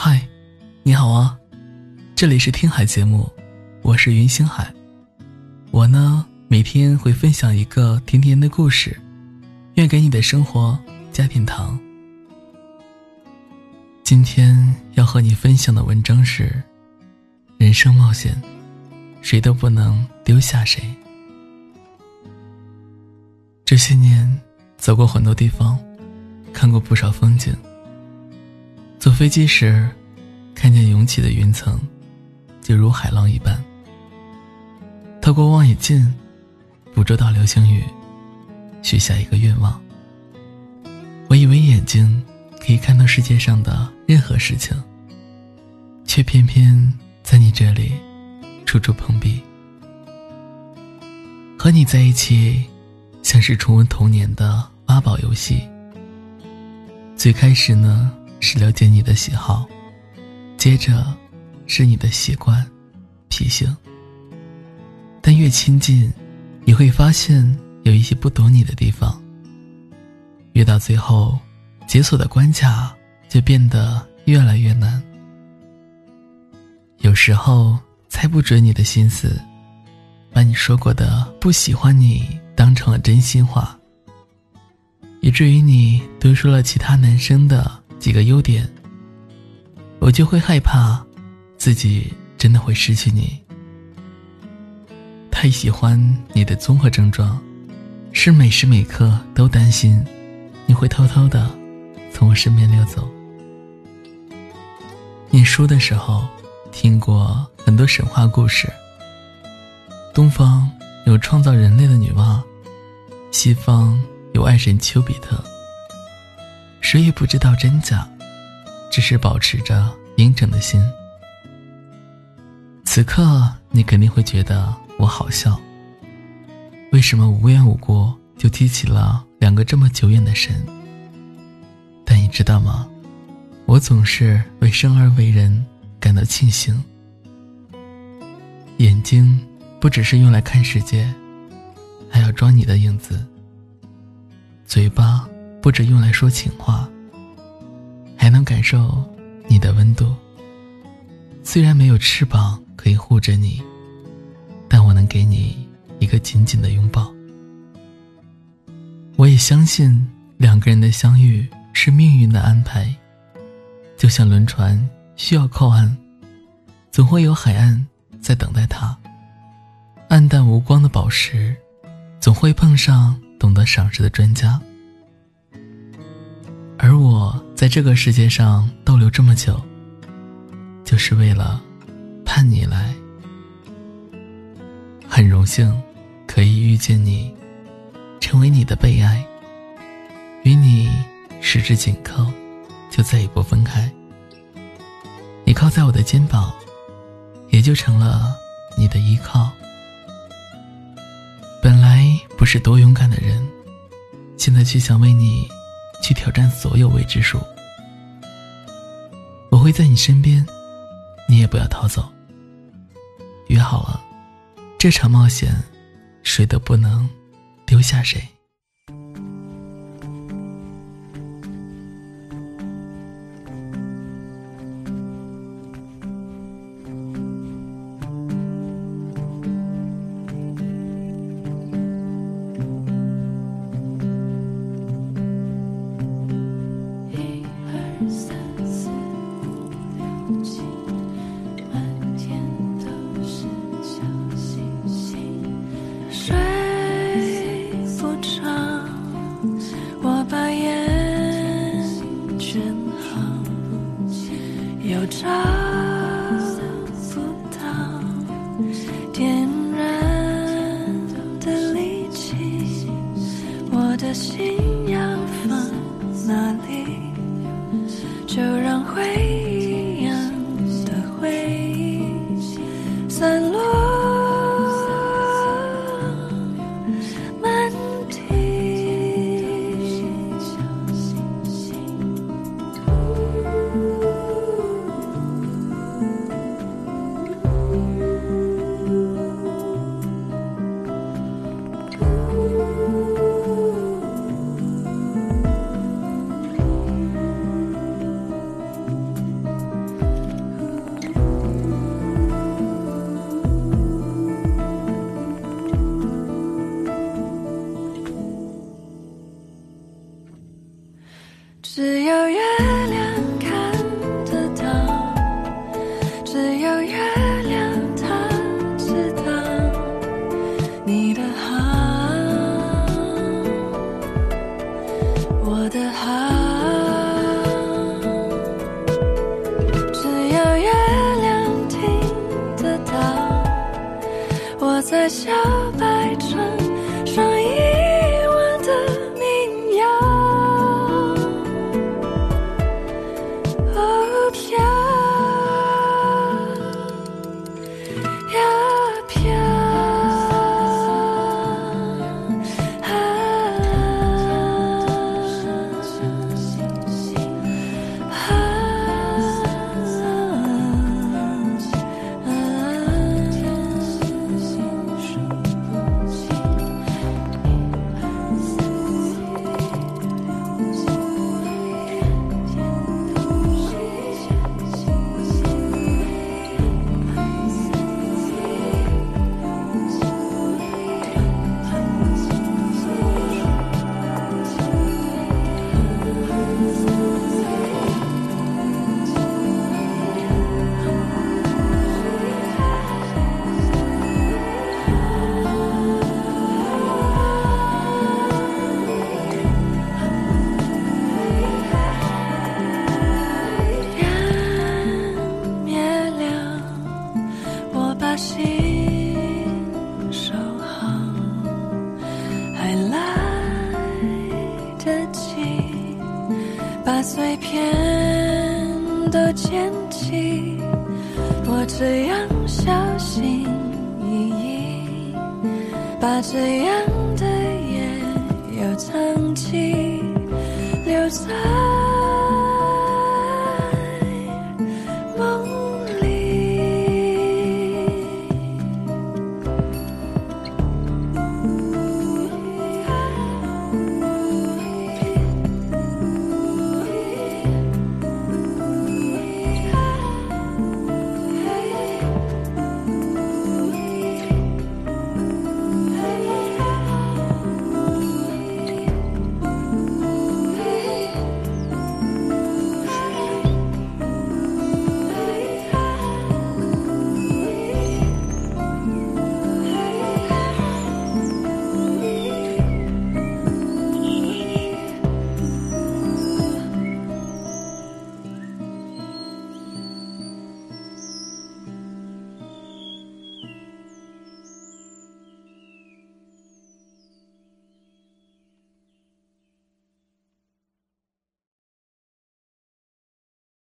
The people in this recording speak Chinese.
嗨，你好啊，这里是听海节目，我是云星海。我呢，每天会分享一个甜甜的故事，愿给你的生活加点糖。今天要和你分享的文章是：人生冒险，谁都不能丢下谁。这些年，走过很多地方，看过不少风景。坐飞机时，看见涌起的云层，就如海浪一般。透过望远镜，捕捉到流星雨，许下一个愿望。我以为眼睛可以看到世界上的任何事情，却偏偏在你这里处处碰壁。和你在一起，像是重温童年的挖宝游戏。最开始呢。是了解你的喜好，接着是你的习惯、脾性。但越亲近，你会发现有一些不懂你的地方。越到最后，解锁的关卡就变得越来越难。有时候猜不准你的心思，把你说过的不喜欢你当成了真心话，以至于你都说了其他男生的。几个优点，我就会害怕，自己真的会失去你。太喜欢你的综合症状，是每时每刻都担心，你会偷偷的从我身边溜走。念书的时候，听过很多神话故事。东方有创造人类的女娲，西方有爱神丘比特。谁也不知道真假，只是保持着阴沉的心。此刻你肯定会觉得我好笑。为什么无缘无故就提起了两个这么久远的神？但你知道吗？我总是为生而为人感到庆幸。眼睛不只是用来看世界，还要装你的影子。嘴巴。不止用来说情话，还能感受你的温度。虽然没有翅膀可以护着你，但我能给你一个紧紧的拥抱。我也相信两个人的相遇是命运的安排，就像轮船需要靠岸，总会有海岸在等待它。暗淡无光的宝石，总会碰上懂得赏识的专家。而我在这个世界上逗留这么久，就是为了盼你来。很荣幸可以遇见你，成为你的被爱，与你十指紧扣，就再也不分开。你靠在我的肩膀，也就成了你的依靠。本来不是多勇敢的人，现在却想为你。去挑战所有未知数，我会在你身边，你也不要逃走。约好了，这场冒险，谁都不能丢下谁。只有月把碎片都捡起我这样小心翼翼把这样的夜又藏起留在